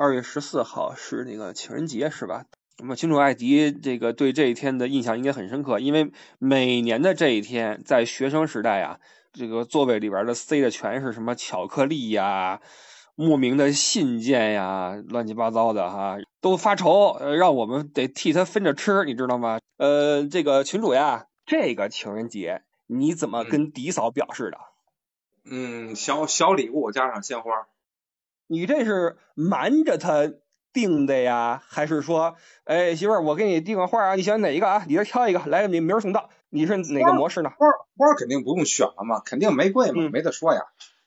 二月十四号是那个情人节，是吧？那么，清楚艾迪这个对这一天的印象应该很深刻，因为每年的这一天，在学生时代啊，这个座位里边的塞的全是什么巧克力呀、莫名的信件呀，乱七八糟的哈，都发愁，呃，让我们得替他分着吃，你知道吗？呃，这个群主呀，这个情人节你怎么跟迪嫂表示的？嗯，小小礼物加上鲜花。你这是瞒着他订的呀，还是说，哎，媳妇儿，我给你订个花啊，你喜欢哪一个啊？你这挑一个，来，明明儿送到。你是哪个模式呢？花花肯定不用选了嘛，肯定玫瑰嘛，没得说呀。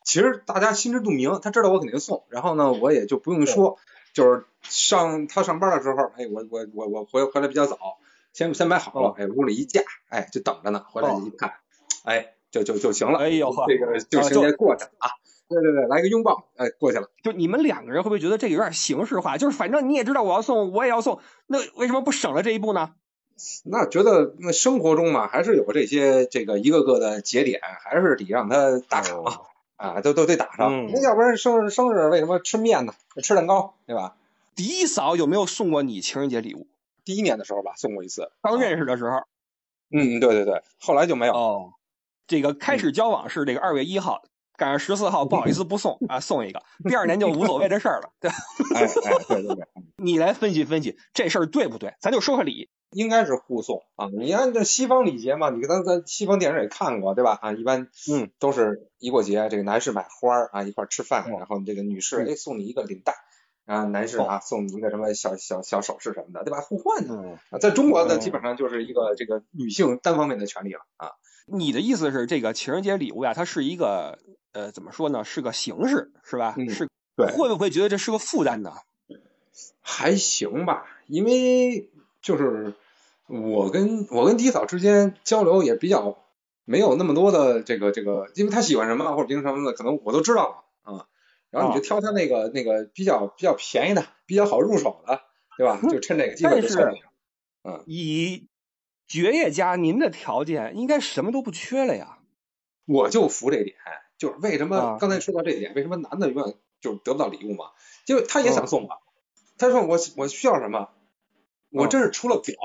其实大家心知肚明，他知道我肯定送，然后呢，我也就不用说，就是上他上班的时候，哎，我我我我回回来比较早，先先买好了，哎，屋里一架，哎，就等着呢，回来一看，哎，就就就行了。哎呦这个就情人节过去了啊。对对对，来个拥抱，哎，过去了。就你们两个人会不会觉得这个有点形式化？就是反正你也知道我要送，我也要送，那为什么不省了这一步呢？那觉得那生活中嘛，还是有这些这个一个个的节点，还是得让他打卡嘛，啊，都都得打上。那要不然生日生日为什么吃面呢？吃蛋糕，对吧？迪嫂有没有送过你情人节礼物？第一年的时候吧，送过一次。刚认识的时候。嗯，对对对，后来就没有。哦，这个开始交往是这个二月一号。赶上十四号 不好意思不送啊，送一个，第二年就无所谓这事儿了，对吧？哎哎，对对对，你来分析分析这事儿对不对？咱就说个理，应该是互送啊。你按这西方礼节嘛，你咱咱西方电影也看过对吧？啊，一般嗯都是一过节，这个男士买花儿啊，一块吃饭，然后这个女士哎送你一个领带，啊男士啊送你一个什么小小小首饰什么的，对吧？互换的啊，在中国呢基本上就是一个这个女性单方面的权利了啊。你的意思是这个情人节礼物呀，它是一个。呃，怎么说呢？是个形式，是吧？是，对。会不会觉得这是个负担呢？还行吧，因为就是我跟我跟迪嫂之间交流也比较没有那么多的这个这个，因为他喜欢什么或者平时什么的，可能我都知道了啊。然后你就挑他那个那个比较比较便宜的、比较好入手的，对吧？就趁这个机会就送一嗯，以爵爷家您的条件，应该什么都不缺了呀。我就服这点。就是为什么刚才说到这点，为什么男的永远就得不到礼物嘛？就他也想送啊，他说我我需要什么？我真是除了表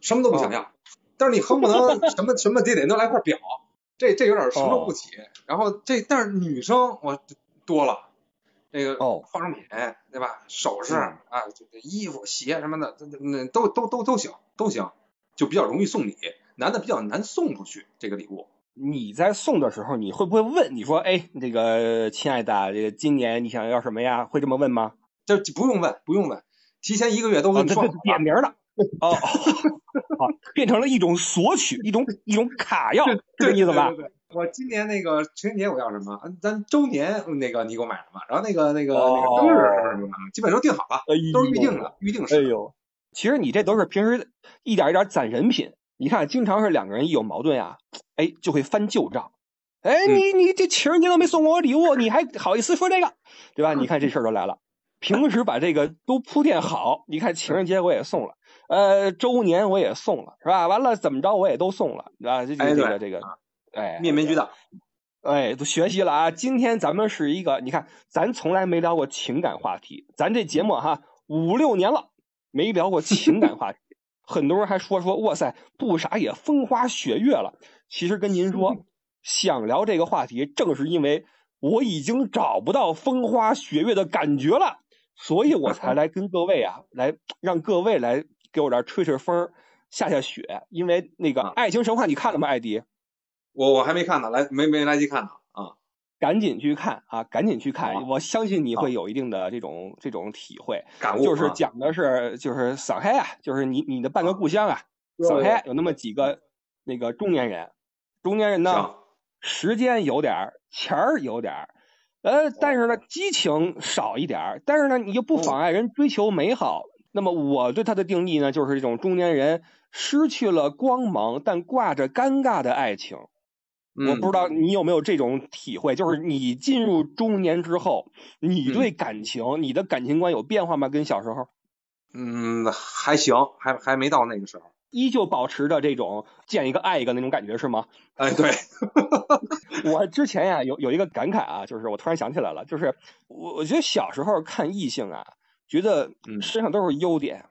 什么都不想要。但是你恨不能什么什么得得都来块表，这这有点承受不起。然后这但是女生我多了，这个化妆品对吧？首饰啊，衣服鞋什么的，那都都都都行都行，就比较容易送礼。男的比较难送出去这个礼物。你在送的时候，你会不会问？你说，哎，那个亲爱的，这个今年你想要什么呀？会这么问吗？这不用问，不用问，提前一个月都跟你说。点名了。哦，好，变成了一种索取，一种一种卡要，这意思吧？我今年那个情人节我要什么？咱周年那个你给我买什么？然后那个那个那个生日基本都定好了，都是预定的，预定式。哎呦，其实你这都是平时一点一点攒人品。你看，经常是两个人一有矛盾呀，哎，就会翻旧账。哎，你你这情人节都没送过我礼物，你还好意思说这个，对吧？你看这事儿都来了。平时把这个都铺垫好，你看情人节我也送了，呃，周年我也送了，是吧？完了怎么着我也都送了，对吧？这这个这个，哎，面面俱到，哎，都学习了啊。今天咱们是一个，你看，咱从来没聊过情感话题，咱这节目哈五六年了没聊过情感话题。很多人还说说，哇塞，不傻也风花雪月了。其实跟您说，想聊这个话题，正是因为我已经找不到风花雪月的感觉了，所以我才 来跟各位啊，来让各位来给我这吹吹风，下下雪。因为那个《爱情神话》，你看了吗，艾迪？我我还没看呢，来没没来及看呢。赶紧去看啊！赶紧去看，我相信你会有一定的这种这种体会。感悟就是讲的是就是上海啊，就是你你的半个故乡啊，上海有那么几个那个中年人，中年人呢时间有点儿，钱儿有点儿，呃，但是呢激情少一点儿，但是呢你又不妨碍人追求美好。那么我对他的定义呢，就是这种中年人失去了光芒，但挂着尴尬的爱情。我不知道你有没有这种体会，就是你进入中年之后，你对感情，你的感情观有变化吗？跟小时候？嗯，还行，还还没到那个时候，依旧保持着这种见一个爱一个那种感觉是吗？哎，对，我之前呀有有一个感慨啊，就是我突然想起来了，就是我我觉得小时候看异性啊，觉得身上都是优点。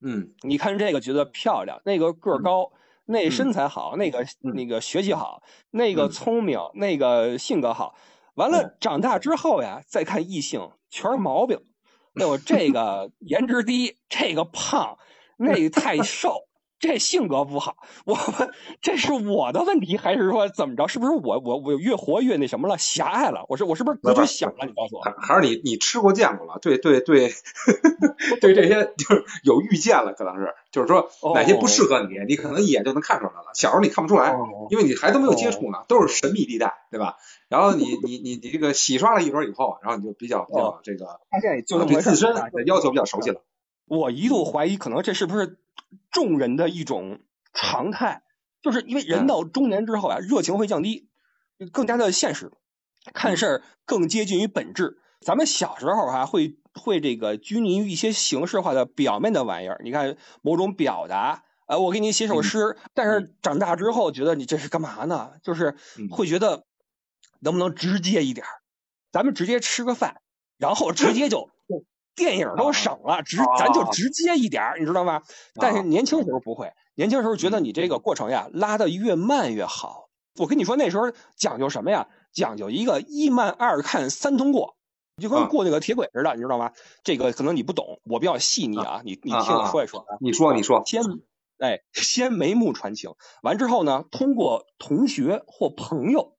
嗯，你看这个觉得漂亮，那个个儿高，那身材好，那个那个学习好，那个聪明，那个性格好。完了，长大之后呀，再看异性，全是毛病。哎呦这 个颜值低，这个胖，那个 太瘦。这性格不好，我这是我的问题，还是说怎么着？是不是我我我越活越那什么了，狭隘了？我是我是不是格局小了？你告诉我，还是你你吃过见过了？对对对，对 这些就是有预见了，可能是就是说哪些不适合你，你可能一眼就能看出来了。小时候你看不出来，因为你还都没有接触呢，都是神秘地带，对吧？然后你你你你这个洗刷了一轮以后，然后你就比较比较这个，发现在就对自身的要求比较熟悉了。我一度怀疑，可能这是不是？众人的一种常态，就是因为人到中年之后啊，热情会降低，更加的现实，看事儿更接近于本质。咱们小时候哈，会会这个拘泥于一些形式化的表面的玩意儿。你看某种表达，呃，我给你写首诗，但是长大之后觉得你这是干嘛呢？就是会觉得能不能直接一点？咱们直接吃个饭，然后直接就。电影都省了，直咱就直接一点你知道吗？但是年轻时候不会，年轻时候觉得你这个过程呀拉的越慢越好。我跟你说那时候讲究什么呀？讲究一个一慢二看三通过，就跟过那个铁轨似的，你知道吗？这个可能你不懂，我比较细腻啊，你你听我说一说。你说你说。先哎，先眉目传情，完之后呢，通过同学或朋友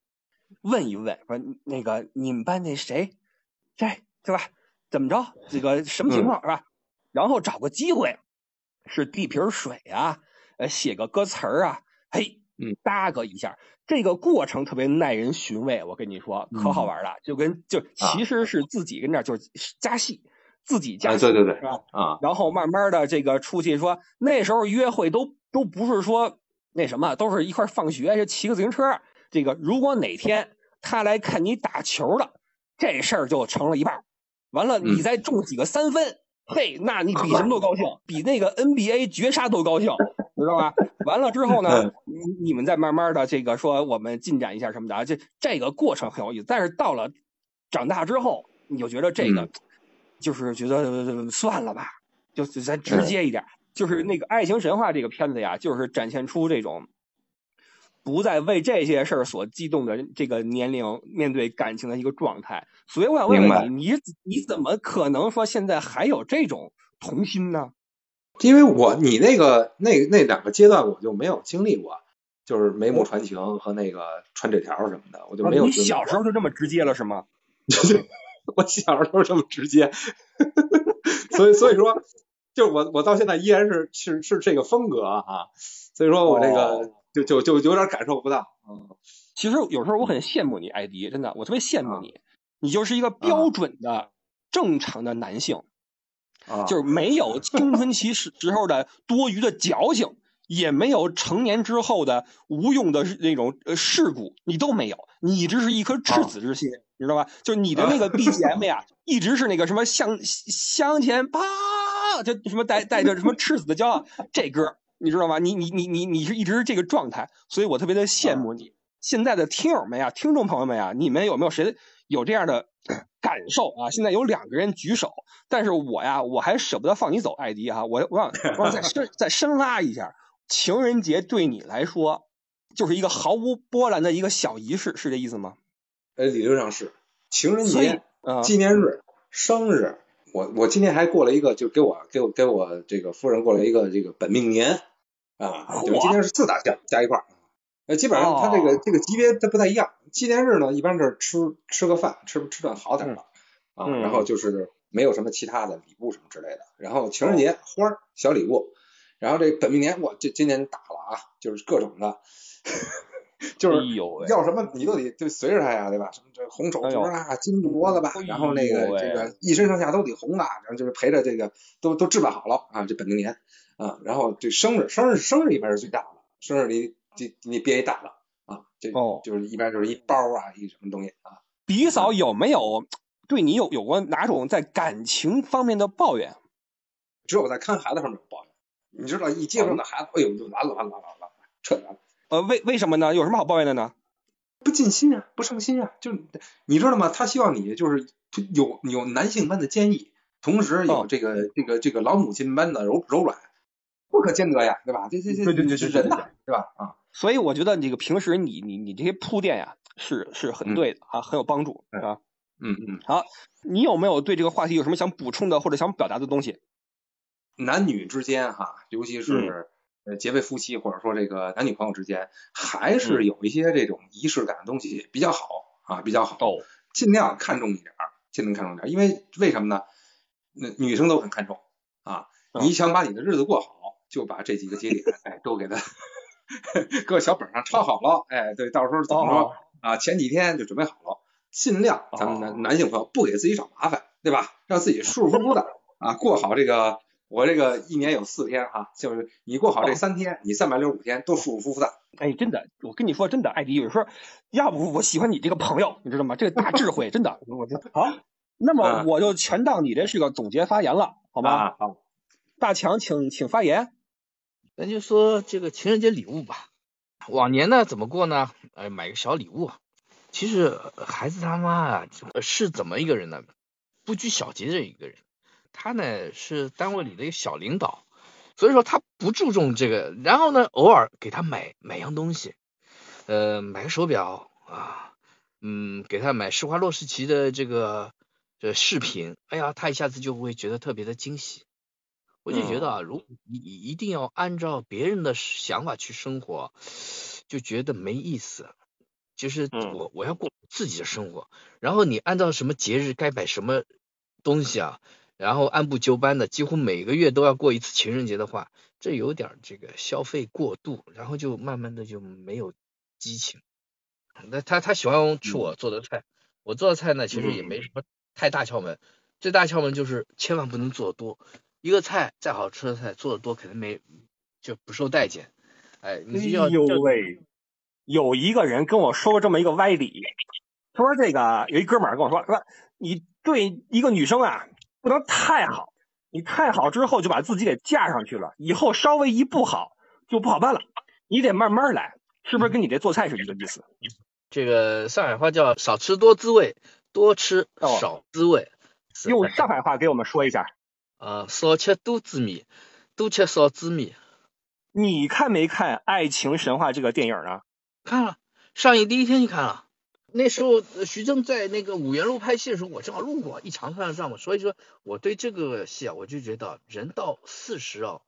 问一问，说那个你们班那谁，这对吧？怎么着？这个什么情况是吧？然后找个机会，是递瓶水啊，呃，写个歌词儿啊，嘿，嗯，搭个一下，这个过程特别耐人寻味。我跟你说，可好玩了，就跟就其实是自己跟这就是加戏，自己加戏，对对对，是吧？啊，然后慢慢的这个出去说，那时候约会都都不是说那什么，都是一块放学就骑个自行车。这个如果哪天他来看你打球了，这事儿就成了一半。完了，你再中几个三分，嘿，那你比什么都高兴，比那个 NBA 绝杀都高兴，知道吧？完了之后呢，你你们再慢慢的这个说我们进展一下什么的啊，这这个过程很有意思。但是到了长大之后，你就觉得这个就是觉得算了吧，就咱直接一点。就是那个《爱情神话》这个片子呀，就是展现出这种。不再为这些事儿所激动的这个年龄面对感情的一个状态，所以我想问问你，你你怎么可能说现在还有这种童心呢？因为我你那个那那两个阶段我就没有经历过，就是眉目传情和那个传纸条什么的，我就没有。你小时候就这么直接了是吗？我小时候这么直接，所以所以说，就我我到现在依然是是是这个风格啊，所以说我这个。就就就有点感受不到，嗯，其实有时候我很羡慕你，艾迪，真的，我特别羡慕你，你就是一个标准的正常的男性，啊，就是没有青春期时时候的多余的矫情，也没有成年之后的无用的那种呃事故，你都没有，你一直是一颗赤子之心，你知道吧？就是你的那个 BGM 呀，一直是那个什么向向前啪，就什么带带着什么赤子的骄傲这歌。你知道吗？你你你你你是一直这个状态，所以我特别的羡慕你。现在的听友们呀，听众朋友们呀，你们有没有谁有这样的 感受啊？现在有两个人举手，但是我呀，我还舍不得放你走，艾迪哈，我我想我想再深 再深拉一下，情人节对你来说就是一个毫无波澜的一个小仪式，是这意思吗？呃，理论上是情人节、纪念日、生日。我我今天还过了一个，就给我给我给我这个夫人过了一个这个本命年啊，就今天是四大项加一块儿，呃，基本上它这个这个级别它不太一样。纪念日呢，一般是吃吃个饭，吃吃顿好点的啊，然后就是没有什么其他的礼物什么之类的。然后情人节花儿小礼物，然后这本命年我这今年大了啊，就是各种的。就是要什么你都得就随着他呀，对吧？什么这红手镯啊，金镯子吧，然后那个这个一身上下都得红啊，然后就是陪着这个都都置办好了啊，这本命年啊，然后这生日生日生日一般是最大的，生日你你你别一大的啊，这就是一般就是一包啊，一什么东西啊。比嫂有没有对你有有过哪种在感情方面的抱怨？只有在看孩子上面有抱怨，你知道一接上那孩子，哎呦就完了完了完了完了，彻底完了。呃，为为什么呢？有什么好抱怨的呢？不尽心啊，不上心啊，就你知道吗？他希望你就是有有男性般的坚毅，同时有这个这个这个老母亲般的柔柔软，不可兼得呀，对吧？这这这对对对是人呐，对吧？啊，所以我觉得这个平时你你你这些铺垫呀，是是很对的啊，很有帮助啊。嗯嗯。好，你有没有对这个话题有什么想补充的或者想表达的东西？男女之间哈，尤其是呃结为夫妻或者说这个男女朋友之间，还是有一些这种仪式感的东西比较好啊，比较好。哦。尽量看重一点儿，尽量看重点儿，因为为什么呢？那女生都很看重啊。你想把你的日子过好，就把这几个节点哎都给他 搁小本上抄好了。哎，对，到时候怎么说啊？前几天就准备好了，尽量咱们男男性朋友不给自己找麻烦，对吧？让自己舒舒服服的 啊过好这个。我这个一年有四天哈，就是你过好这三天，你三百六十五天都舒舒服服的。哎，真的，我跟你说真的，艾迪有时候，要不我喜欢你这个朋友，你知道吗？这个大智慧，真的，我就好。那么我就全当你这是个总结发言了，好吗？好。大强，请请发言。咱就说这个情人节礼物吧。往年呢怎么过呢？哎，买个小礼物。其实孩子他妈啊是怎么一个人呢？不拘小节的一个人。他呢是单位里的一个小领导，所以说他不注重这个。然后呢，偶尔给他买买样东西，呃，买个手表啊，嗯，给他买施华洛世奇的这个这饰品，哎呀，他一下子就会觉得特别的惊喜。我就觉得啊，如你一定要按照别人的想法去生活，就觉得没意思。就是我我要过自己的生活，然后你按照什么节日该买什么东西啊？然后按部就班的，几乎每个月都要过一次情人节的话，这有点这个消费过度，然后就慢慢的就没有激情。那他他喜欢吃我做的菜，我做的菜呢其实也没什么太大窍门，最大窍门就是千万不能做多。一个菜再好吃的菜做的多肯定没就不受待见。哎，你哎呦喂，有一个人跟我说过这么一个歪理，他说这个有一哥们儿跟我说说你对一个女生啊。不能太好，你太好之后就把自己给架上去了，以后稍微一不好就不好办了。你得慢慢来，是不是跟你这做菜是一个意思？这个上海话叫少吃多滋味，多吃少滋味。用上海话给我们说一下。呃，少吃多滋味，多吃少滋味。你看没看《爱情神话》这个电影啊？看了，上映第一天就看了。那时候徐峥在那个五原路拍戏的时候，我正好路过一长串的账目，所以说我对这个戏啊，我就觉得人到四十啊，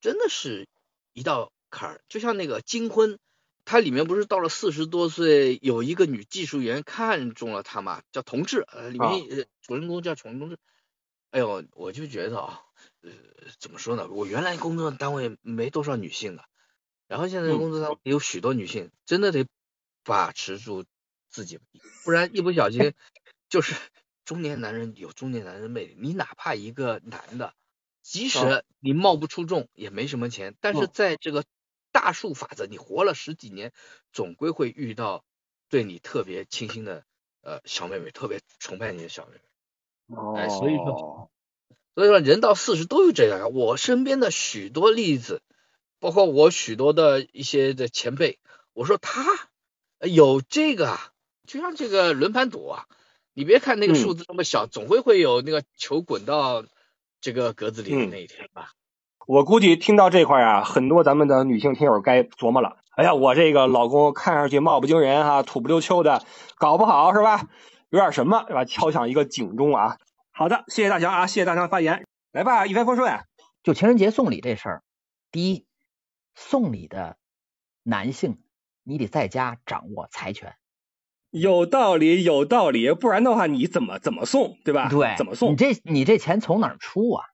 真的是一道坎儿。就像那个金婚，它里面不是到了四十多岁，有一个女技术员看中了他嘛，叫同志，呃，里面主人公叫崇同志。哎呦，我就觉得啊，呃，怎么说呢？我原来工作单位没多少女性的，然后现在工作单位有许多女性，真的得把持住。自己，不然一不小心就是中年男人有中年男人魅力。你哪怕一个男的，即使你貌不出众，也没什么钱，但是在这个大数法则，你活了十几年，总归会遇到对你特别倾心的呃小妹妹，特别崇拜你的小妹妹。哦，所以说，所以说人到四十都有这样。我身边的许多例子，包括我许多的一些的前辈，我说他有这个。就像这个轮盘赌啊，你别看那个数字那么小，总会会有那个球滚到这个格子里的那一天吧。我估计听到这块啊，很多咱们的女性听友该琢磨了。哎呀，我这个老公看上去貌不惊人哈，土不溜秋的，搞不好是吧？有点什么，是吧？敲响一个警钟啊。好的，谢谢大强啊，谢谢大强发言。来吧，一帆风顺。就情人节送礼这事儿，第一，送礼的男性你得在家掌握财权。有道理，有道理，不然的话你怎么怎么送，对吧？对，怎么送？你这你这钱从哪儿出啊？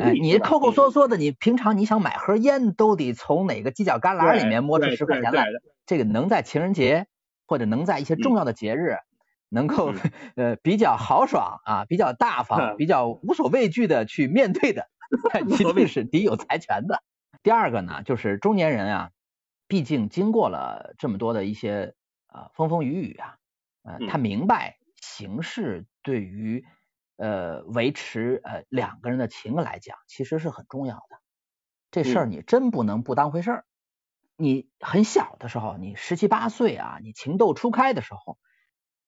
哎，你抠抠缩缩的，你平常你想买盒烟都得从哪个犄角旮旯里面摸出十块钱来。这个能在情人节或者能在一些重要的节日，能够 呃比较豪爽啊，比较大方，比较无所畏惧的去面对的，一定是得有财权的。第二个呢，就是中年人啊，毕竟经过了这么多的一些。啊，风风雨雨啊，呃，他明白形式对于呃维持呃两个人的情来讲，其实是很重要的。这事儿你真不能不当回事儿。你很小的时候，你十七八岁啊，你情窦初开的时候，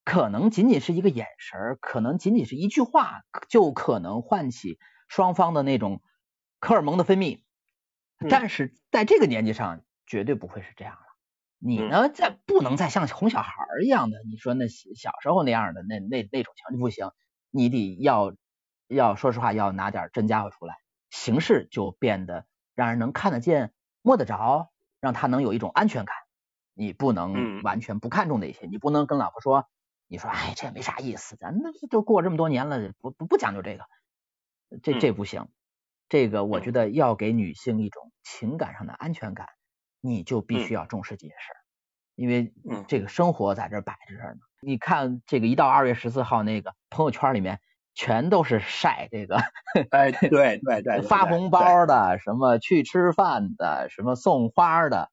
可能仅仅是一个眼神，可能仅仅是一句话，就可能唤起双方的那种荷尔蒙的分泌。但是在这个年纪上，绝对不会是这样了。你呢，再不能再像哄小孩一样的，你说那小时候那样的那那那种情就不行，你得要要说实话，要拿点真家伙出来，形式就变得让人能看得见、摸得着，让他能有一种安全感。你不能完全不看重那些，你不能跟老婆说，你说哎这也没啥意思，咱那都过这么多年了，不不不讲究这个，这这不行。这个我觉得要给女性一种情感上的安全感。你就必须要重视这件事儿，因为这个生活在这摆着呢。你看这个一到二月十四号，那个朋友圈里面全都是晒这个，哎，对对对，发红包的，什么去吃饭的，什么送花的。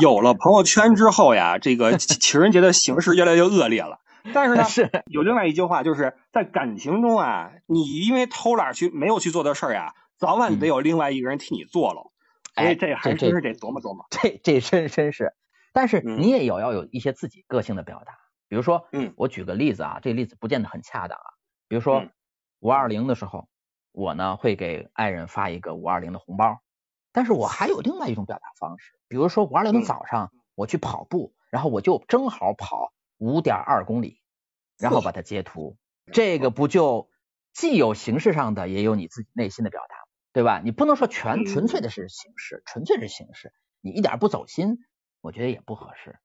有了朋友圈之后呀，这个情人节的形式越来越恶劣了。但是呢，是有另外一句话，就是在感情中啊，你因为偷懒去没有去做的事儿呀，早晚得有另外一个人替你做了。哎，这还真是得琢磨琢磨。这这真真是，但是你也有要有一些自己个性的表达。比如说，嗯，我举个例子啊，这例子不见得很恰当啊。比如说五二零的时候，我呢会给爱人发一个五二零的红包。但是我还有另外一种表达方式，比如说五二零的早上我去跑步，然后我就正好跑五点二公里，然后把它截图。这个不就既有形式上的，也有你自己内心的表达。对吧？你不能说全纯粹的是形式，纯粹是形式，你一点不走心，我觉得也不合适。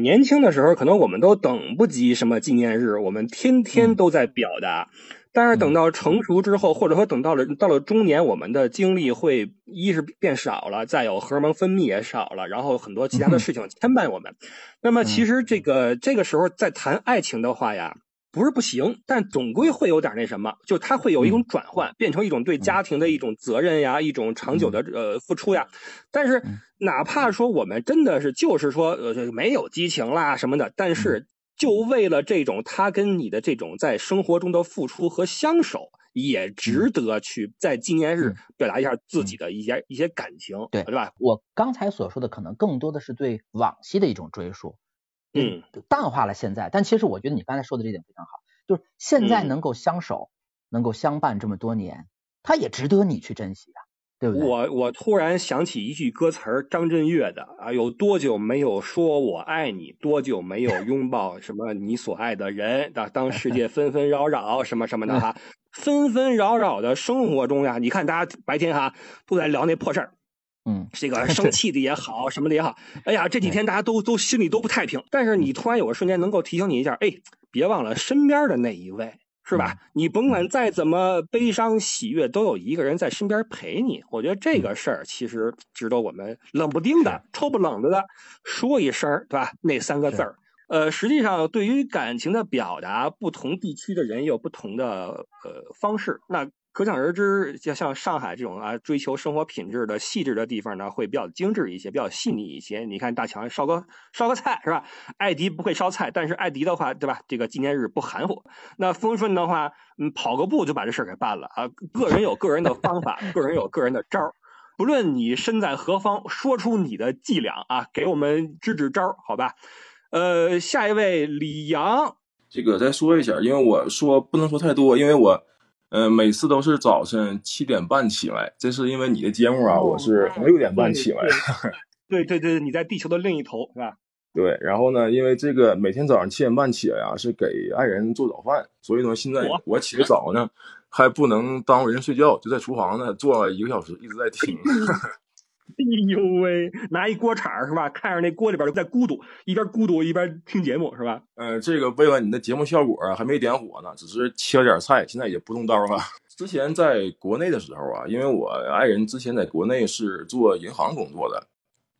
年轻的时候，可能我们都等不及什么纪念日，我们天天都在表达。但是等到成熟之后，或者说等到了到了中年，我们的精力会一是变少了，再有荷尔蒙分泌也少了，然后很多其他的事情牵绊我们。那么其实这个这个时候在谈爱情的话呀。不是不行，但总归会有点那什么，就它会有一种转换，变成一种对家庭的一种责任呀，一种长久的呃付出呀。但是哪怕说我们真的是就是说呃没有激情啦什么的，但是就为了这种他跟你的这种在生活中的付出和相守，也值得去在纪念日表达一下自己的一些一些感情，对对吧？我刚才所说的可能更多的是对往昔的一种追溯。嗯，淡化了现在，但其实我觉得你刚才说的这点非常好，就是现在能够相守，能够相伴这么多年，它也值得你去珍惜啊，对不对？我我突然想起一句歌词儿，张震岳的啊，有多久没有说我爱你？多久没有拥抱什么你所爱的人？当当世界纷纷扰扰什么什么的 哈，纷纷扰扰的生活中呀，你看大家白天哈都在聊那破事儿。嗯，这个生气的也好，什么的也好，哎呀，这几天大家都都心里都不太平。但是你突然有个瞬间能够提醒你一下，哎，别忘了身边的那一位，是吧？你甭管再怎么悲伤喜悦，都有一个人在身边陪你。我觉得这个事儿其实值得我们冷不丁的、抽不冷的的说一声，对吧？那三个字儿，呃，实际上对于感情的表达，不同地区的人有不同的呃方式。那。可想而知，就像上海这种啊，追求生活品质的细致的地方呢，会比较精致一些，比较细腻一些。你看大强烧个烧个菜是吧？艾迪不会烧菜，但是艾迪的话，对吧？这个纪念日不含糊。那丰顺的话，嗯，跑个步就把这事儿给办了啊。个人有个人的方法，个人有个人的招儿。不论你身在何方，说出你的伎俩啊，给我们支支招儿，好吧？呃，下一位李阳，这个再说一下，因为我说不能说太多，因为我。呃，每次都是早晨七点半起来，这是因为你的节目啊，我是六点半起来。对对对，你在地球的另一头，是吧？对，然后呢，因为这个每天早上七点半起来啊，是给爱人做早饭，所以呢，现在我起得早呢，还不能耽误人睡觉，就在厨房呢坐了一个小时，一直在听。哎呦喂，拿一锅铲是吧？看着那锅里边在咕嘟，一边咕嘟一边听节目是吧？呃，这个为了你的节目效果还没点火呢，只是切了点菜，现在也不动刀了。之前在国内的时候啊，因为我爱人之前在国内是做银行工作的，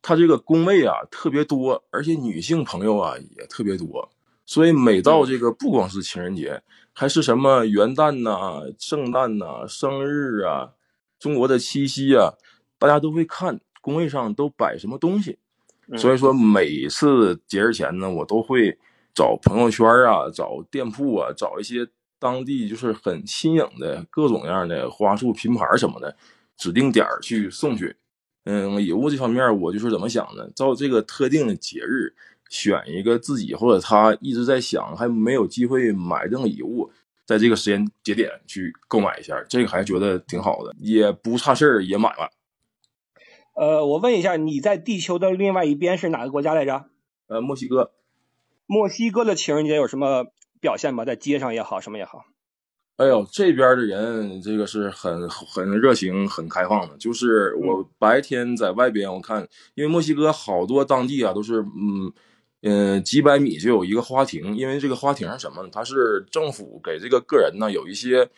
他这个工位啊特别多，而且女性朋友啊也特别多，所以每到这个不光是情人节，还是什么元旦呐、圣诞呐、生日啊、中国的七夕啊。大家都会看工位上都摆什么东西，所以说每次节日前呢，我都会找朋友圈啊，找店铺啊，找一些当地就是很新颖的各种样的花束、拼盘什么的，指定点去送去。嗯，礼物这方面我就是怎么想的？照这个特定的节日，选一个自己或者他一直在想还没有机会买这种礼物，在这个时间节点去购买一下，这个还觉得挺好的，也不差事儿，也买了。呃，我问一下，你在地球的另外一边是哪个国家来着？呃，墨西哥。墨西哥的情人节有什么表现吗？在街上也好，什么也好。哎呦，这边的人这个是很很热情、很开放的。就是我白天在外边，我看，因为墨西哥好多当地啊都是，嗯嗯，几百米就有一个花亭。因为这个花亭是什么呢？它是政府给这个个人呢有一些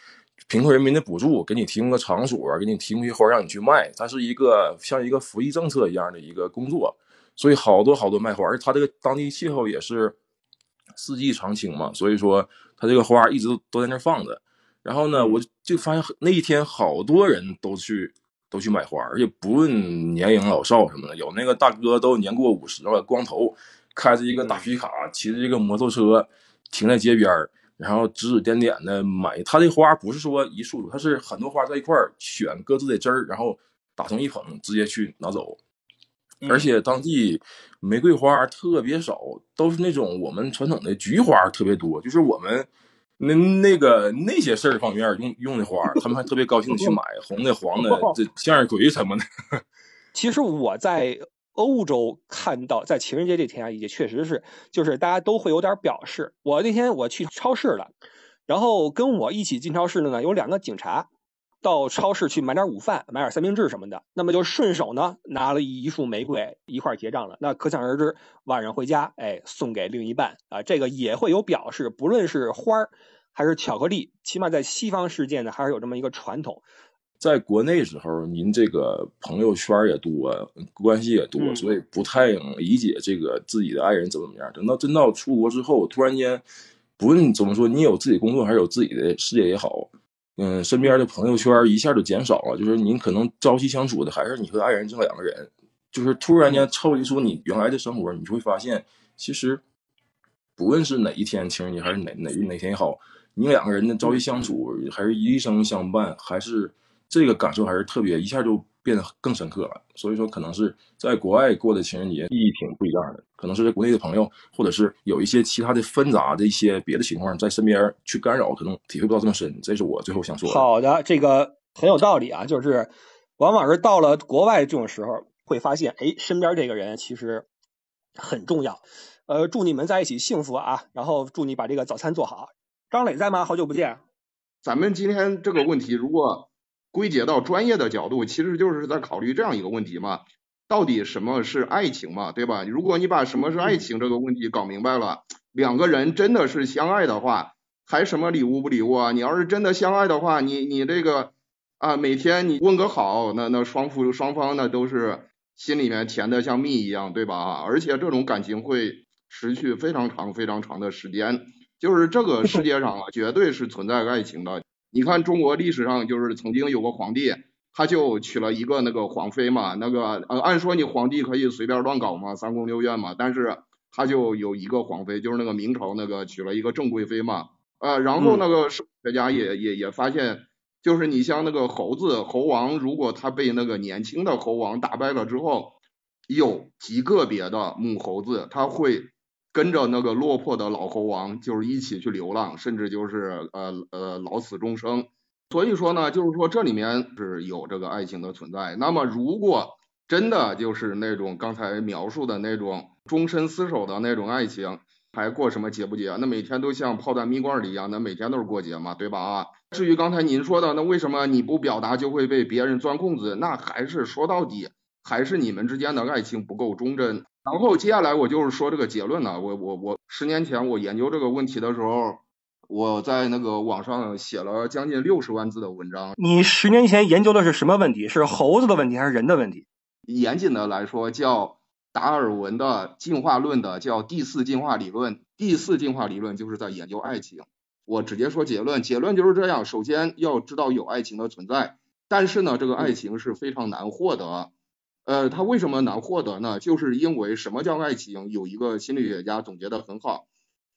贫困人民的补助，给你提供个场所，给你提供一些花让你去卖。它是一个像一个福利政策一样的一个工作，所以好多好多卖花。而它这个当地气候也是四季常青嘛，所以说它这个花一直都都在那放着。然后呢，我就发现那一天好多人都去都去买花，而且不论年龄老少什么的，有那个大哥都年过五十了，光头，开着一个大皮卡，骑着一个摩托车，停在街边然后指指点点的买。它这花不是说一束，它是很多花在一块儿选各自的枝儿，然后打成一捧，直接去拿走。而且当地玫瑰花特别少，都是那种我们传统的菊花特别多，就是我们。那那个那些事儿方面用用的花，他们还特别高兴的去买红的、黄的，这向日葵什么的。其实我在欧洲看到，在情人节这天啊，也确实是，就是大家都会有点表示。我那天我去超市了，然后跟我一起进超市的呢有两个警察，到超市去买点午饭，买点三明治什么的，那么就顺手呢拿了一束玫瑰一块结账了。那可想而知，晚上回家，哎，送给另一半啊，这个也会有表示，不论是花儿。还是巧克力，起码在西方世界呢，还是有这么一个传统。在国内时候，您这个朋友圈也多，关系也多，所以不太理解这个自己的爱人怎么怎么样。等到真到出国之后，突然间，不论怎么说，你有自己工作还是有自己的事业也好，嗯，身边的朋友圈一下就减少了。就是您可能朝夕相处的还是你和爱人这两个人，就是突然间抽离出你原来的生活，你就会发现，其实不论是哪一天情人节还是哪哪哪天也好。你两个人的朝夕相处，还是一生相伴，还是这个感受还是特别，一下就变得更深刻了。所以说，可能是在国外过的情人节意义挺不一样的。可能是在国内的朋友，或者是有一些其他的纷杂的一些别的情况在身边去干扰，可能体会不到这么深。这是我最后想说的。好的，这个很有道理啊，就是往往是到了国外这种时候，会发现，哎，身边这个人其实很重要。呃，祝你们在一起幸福啊！然后祝你把这个早餐做好。张磊在吗？好久不见。咱们今天这个问题，如果归结到专业的角度，其实就是在考虑这样一个问题嘛：到底什么是爱情嘛？对吧？如果你把什么是爱情这个问题搞明白了，两个人真的是相爱的话，还什么礼物不礼物啊？你要是真的相爱的话，你你这个啊，每天你问个好，那那双夫双方呢都是心里面甜的像蜜一样，对吧？而且这种感情会持续非常长非常长的时间。就是这个世界上啊，绝对是存在爱情的。你看中国历史上，就是曾经有个皇帝，他就娶了一个那个皇妃嘛。那个呃，按说你皇帝可以随便乱搞嘛，三宫六院嘛。但是他就有一个皇妃，就是那个明朝那个娶了一个郑贵妃嘛。呃，然后那个史学家也也也发现，就是你像那个猴子猴王，如果他被那个年轻的猴王打败了之后，有极个别的母猴子，他会。跟着那个落魄的老猴王，就是一起去流浪，甚至就是呃呃老死终生。所以说呢，就是说这里面是有这个爱情的存在。那么如果真的就是那种刚才描述的那种终身厮守的那种爱情，还过什么节不节？那每天都像泡在蜜罐里一样，那每天都是过节嘛，对吧啊？至于刚才您说的，那为什么你不表达就会被别人钻空子？那还是说到底，还是你们之间的爱情不够忠贞。然后接下来我就是说这个结论呢，我我我十年前我研究这个问题的时候，我在那个网上写了将近六十万字的文章。你十年前研究的是什么问题？是猴子的问题还是人的问题？严谨的来说，叫达尔文的进化论的叫第四进化理论。第四进化理论就是在研究爱情。我直接说结论，结论就是这样：首先要知道有爱情的存在，但是呢，这个爱情是非常难获得。呃，他为什么难获得呢？就是因为什么叫爱情？有一个心理学家总结的很好，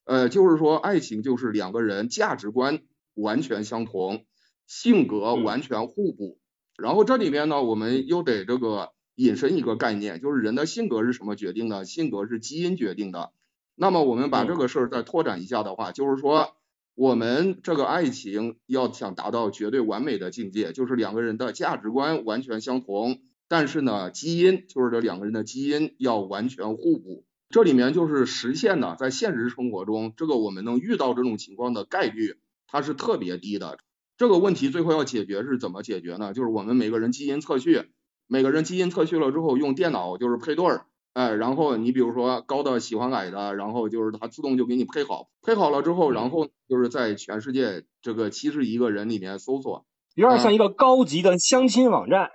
呃，就是说爱情就是两个人价值观完全相同，性格完全互补。然后这里面呢，我们又得这个引申一个概念，就是人的性格是什么决定的？性格是基因决定的。那么我们把这个事儿再拓展一下的话，就是说我们这个爱情要想达到绝对完美的境界，就是两个人的价值观完全相同，但是呢，基因就是这两个人的基因要完全互补。这里面就是实现的，在现实生活中，这个我们能遇到这种情况的概率，它是特别低的。这个问题最后要解决是怎么解决呢？就是我们每个人基因测序，每个人基因测序了之后，用电脑就是配对儿，哎，然后你比如说高的喜欢矮的，然后就是它自动就给你配好，配好了之后，然后就是在全世界这个七十一个人里面搜索，有点像一个高级的相亲网站。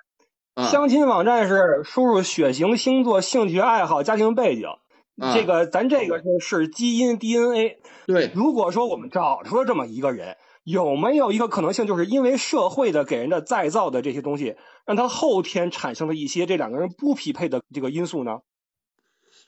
相亲网站是输入血型、星座、兴趣爱好、家庭背景，这个咱这个是是基因 DNA。对，如果说我们找出了这么一个人。有没有一个可能性，就是因为社会的给人的再造的这些东西，让他后天产生了一些这两个人不匹配的这个因素呢？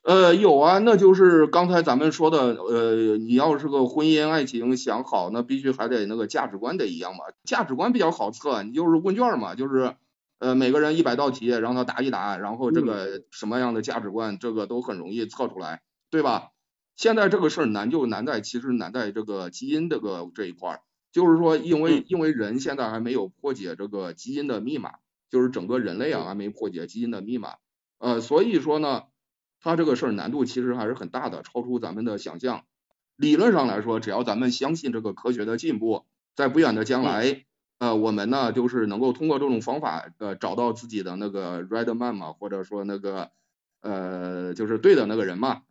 呃，有啊，那就是刚才咱们说的，呃，你要是个婚姻爱情想好，那必须还得那个价值观得一样嘛。价值观比较好测，你就是问卷嘛，就是呃每个人一百道题，让他答一答，然后这个什么样的价值观，这个都很容易测出来，对吧？现在这个事儿难就难在，其实难在这个基因这个这一块儿。就是说，因为因为人现在还没有破解这个基因的密码，就是整个人类啊还没破解基因的密码，呃，所以说呢，他这个事儿难度其实还是很大的，超出咱们的想象。理论上来说，只要咱们相信这个科学的进步，在不远的将来，呃，我们呢就是能够通过这种方法，呃，找到自己的那个 right man 嘛，或者说那个呃，就是对的那个人嘛。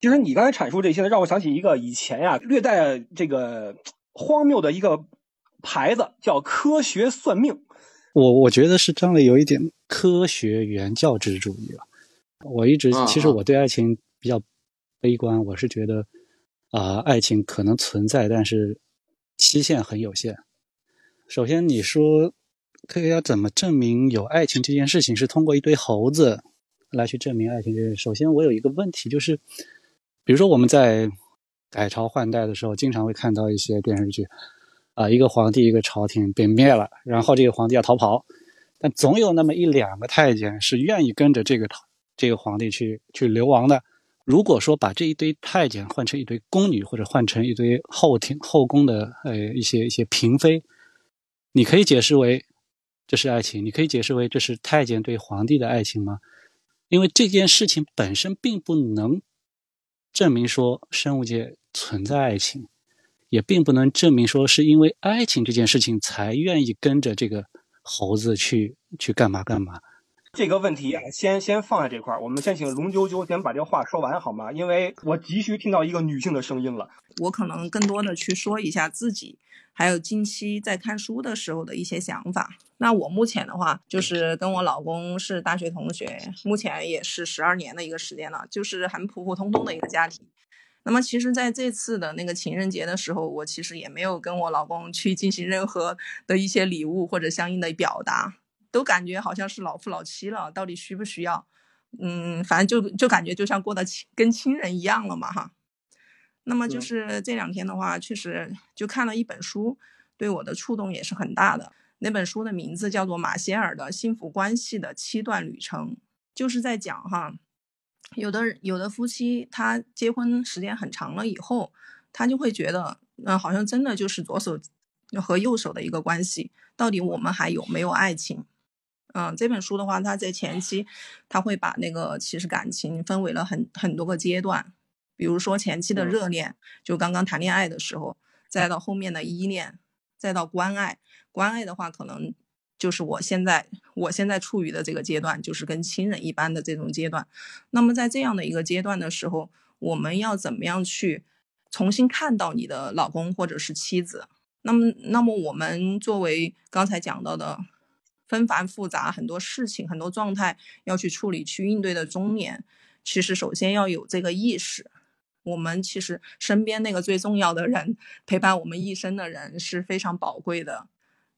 其实你刚才阐述这些呢，让我想起一个以前呀，略带这个。荒谬的一个牌子叫科学算命，我我觉得是张磊有一点科学原教旨主义了。我一直其实我对爱情比较悲观，我是觉得啊，爱情可能存在，但是期限很有限。首先，你说科学家怎么证明有爱情这件事情是通过一堆猴子来去证明爱情这件事？首先，我有一个问题就是，比如说我们在。改朝换代的时候，经常会看到一些电视剧，啊，一个皇帝一个朝廷被灭了，然后这个皇帝要逃跑，但总有那么一两个太监是愿意跟着这个这个皇帝去去流亡的。如果说把这一堆太监换成一堆宫女，或者换成一堆后庭后宫的呃一些一些嫔妃，你可以解释为这是爱情，你可以解释为这是太监对皇帝的爱情吗？因为这件事情本身并不能证明说生物界。存在爱情，也并不能证明说是因为爱情这件事情才愿意跟着这个猴子去去干嘛干嘛。这个问题啊，先先放在这块儿，我们先请龙啾啾先把这话说完好吗？因为我急需听到一个女性的声音了。我可能更多的去说一下自己，还有近期在看书的时候的一些想法。那我目前的话，就是跟我老公是大学同学，目前也是十二年的一个时间了，就是很普普通通的一个家庭。那么其实，在这次的那个情人节的时候，我其实也没有跟我老公去进行任何的一些礼物或者相应的表达，都感觉好像是老夫老妻了，到底需不需要？嗯，反正就就感觉就像过得亲跟亲人一样了嘛，哈。那么就是这两天的话，确实就看了一本书，对我的触动也是很大的。那本书的名字叫做马歇尔的《幸福关系的七段旅程》，就是在讲哈。有的有的夫妻，他结婚时间很长了以后，他就会觉得，嗯，好像真的就是左手和右手的一个关系。到底我们还有没有爱情？嗯，这本书的话，他在前期他会把那个其实感情分为了很很多个阶段，比如说前期的热恋，就刚刚谈恋爱的时候，再到后面的依恋，再到关爱。关爱的话，可能。就是我现在，我现在处于的这个阶段，就是跟亲人一般的这种阶段。那么在这样的一个阶段的时候，我们要怎么样去重新看到你的老公或者是妻子？那么，那么我们作为刚才讲到的纷繁复杂很多事情、很多状态要去处理、去应对的中年，其实首先要有这个意识。我们其实身边那个最重要的人，陪伴我们一生的人是非常宝贵的。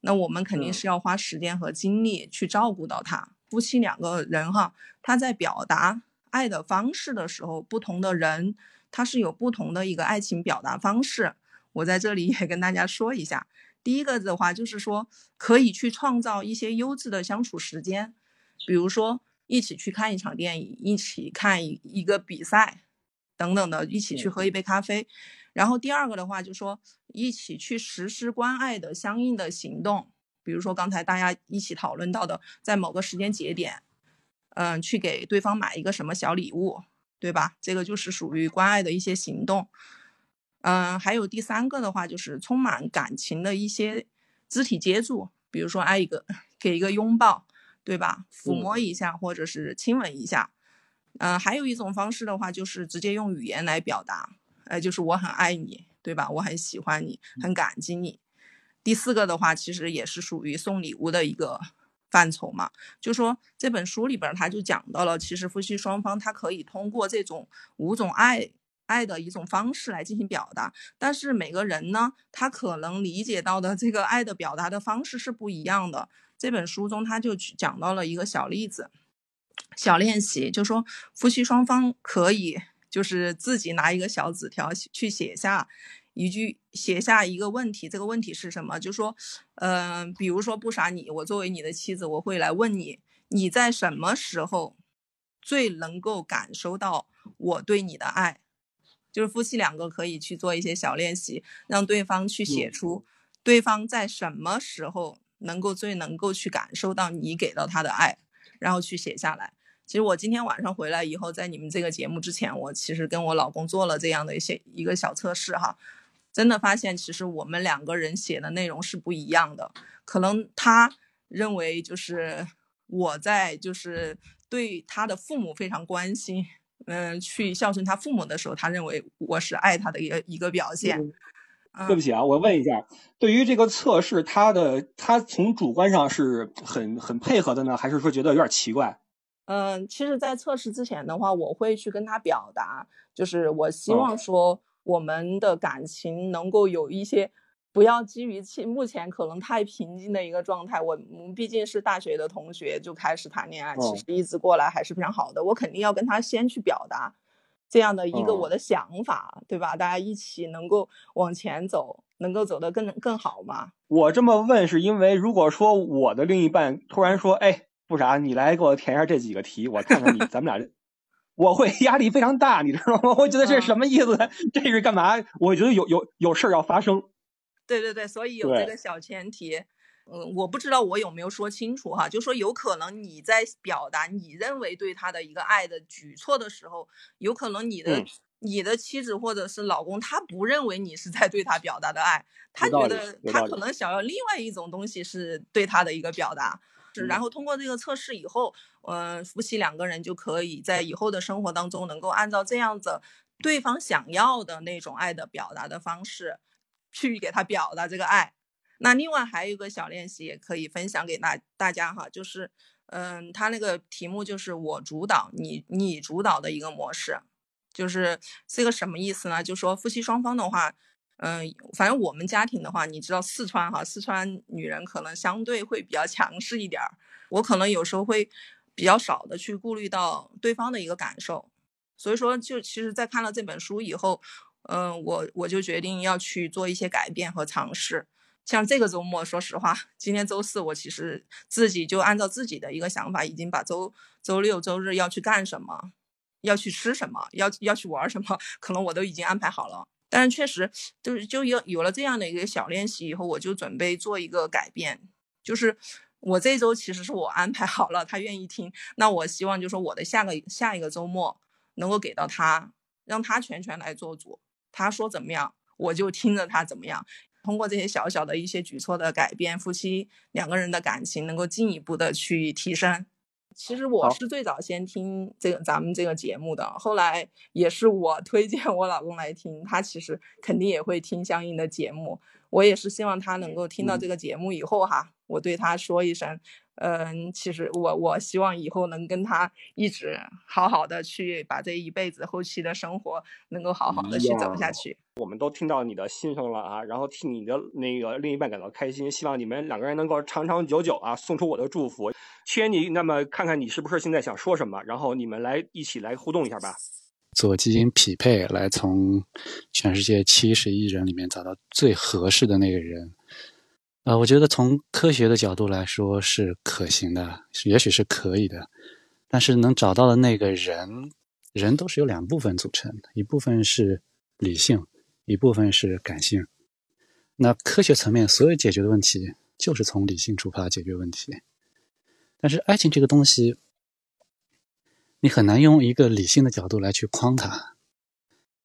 那我们肯定是要花时间和精力去照顾到他。夫妻两个人哈，他在表达爱的方式的时候，不同的人他是有不同的一个爱情表达方式。我在这里也跟大家说一下，第一个的话就是说，可以去创造一些优质的相处时间，比如说。一起去看一场电影，一起看一一个比赛，等等的，一起去喝一杯咖啡。然后第二个的话，就说一起去实施关爱的相应的行动，比如说刚才大家一起讨论到的，在某个时间节点，嗯，去给对方买一个什么小礼物，对吧？这个就是属于关爱的一些行动。嗯，还有第三个的话，就是充满感情的一些肢体接触，比如说挨一个给一个拥抱，对吧？抚摸一下或者是亲吻一下。嗯，还有一种方式的话，就是直接用语言来表达，呃，就是我很爱你，对吧？我很喜欢你，很感激你。第四个的话，其实也是属于送礼物的一个范畴嘛，就说这本书里边他就讲到了，其实夫妻双方他可以通过这种五种爱。爱的一种方式来进行表达，但是每个人呢，他可能理解到的这个爱的表达的方式是不一样的。这本书中他就讲到了一个小例子、小练习，就说夫妻双方可以就是自己拿一个小纸条去写下一句，写下一个问题。这个问题是什么？就说，嗯，比如说不傻你，我作为你的妻子，我会来问你，你在什么时候最能够感受到我对你的爱？就是夫妻两个可以去做一些小练习，让对方去写出对方在什么时候能够最能够去感受到你给到他的爱，然后去写下来。其实我今天晚上回来以后，在你们这个节目之前，我其实跟我老公做了这样的一些一个小测试哈，真的发现其实我们两个人写的内容是不一样的。可能他认为就是我在就是对他的父母非常关心。嗯，去孝顺他父母的时候，他认为我是爱他的一个一个表现。对不起啊，我问一下，对于这个测试，他的他从主观上是很很配合的呢，还是说觉得有点奇怪？嗯，其实，在测试之前的话，我会去跟他表达，就是我希望说我们的感情能够有一些。不要基于其目前可能太平静的一个状态，我们毕竟是大学的同学就开始谈恋爱，其实一直过来还是非常好的。我肯定要跟他先去表达这样的一个我的想法，对吧？大家一起能够往前走，能够走得更更好嘛。我这么问是因为，如果说我的另一半突然说：“哎，不啥，你来给我填一下这几个题，我看看你咱们俩。”我会压力非常大，你知道吗？我觉得这是什么意思？这是干嘛？我觉得有有有事儿要发生。对对对，所以有这个小前提，嗯，我不知道我有没有说清楚哈，就说有可能你在表达你认为对他的一个爱的举措的时候，有可能你的你的妻子或者是老公他不认为你是在对他表达的爱，他觉得他可能想要另外一种东西是对他的一个表达，是然后通过这个测试以后，嗯，夫妻两个人就可以在以后的生活当中能够按照这样子对方想要的那种爱的表达的方式。去给他表达这个爱，那另外还有一个小练习也可以分享给大大家哈，就是，嗯，他那个题目就是我主导你你主导的一个模式，就是这个什么意思呢？就说夫妻双方的话，嗯，反正我们家庭的话，你知道四川哈，四川女人可能相对会比较强势一点儿，我可能有时候会比较少的去顾虑到对方的一个感受，所以说就其实，在看了这本书以后。嗯，我我就决定要去做一些改变和尝试。像这个周末，说实话，今天周四，我其实自己就按照自己的一个想法，已经把周周六周日要去干什么，要去吃什么，要要去玩什么，可能我都已经安排好了。但是确实，就是就有有了这样的一个小练习以后，我就准备做一个改变。就是我这周其实是我安排好了，他愿意听，那我希望就是说我的下个下一个周末能够给到他，让他全权来做主。他说怎么样，我就听着他怎么样。通过这些小小的一些举措的改变，夫妻两个人的感情能够进一步的去提升。其实我是最早先听这个咱们这个节目的，后来也是我推荐我老公来听，他其实肯定也会听相应的节目。我也是希望他能够听到这个节目以后哈，我对他说一声。嗯，其实我我希望以后能跟他一直好好的去把这一辈子后期的生活能够好好的去走下去。我们都听到你的心声了啊，然后替你的那个另一半感到开心，希望你们两个人能够长长久久啊，送出我的祝福。千妮，那么看看你是不是现在想说什么，然后你们来一起来互动一下吧。做基因匹配，来从全世界七十亿人里面找到最合适的那个人。呃，我觉得从科学的角度来说是可行的，也许是可以的。但是能找到的那个人，人都是由两部分组成的，一部分是理性，一部分是感性。那科学层面所有解决的问题，就是从理性出发解决问题。但是爱情这个东西，你很难用一个理性的角度来去框它。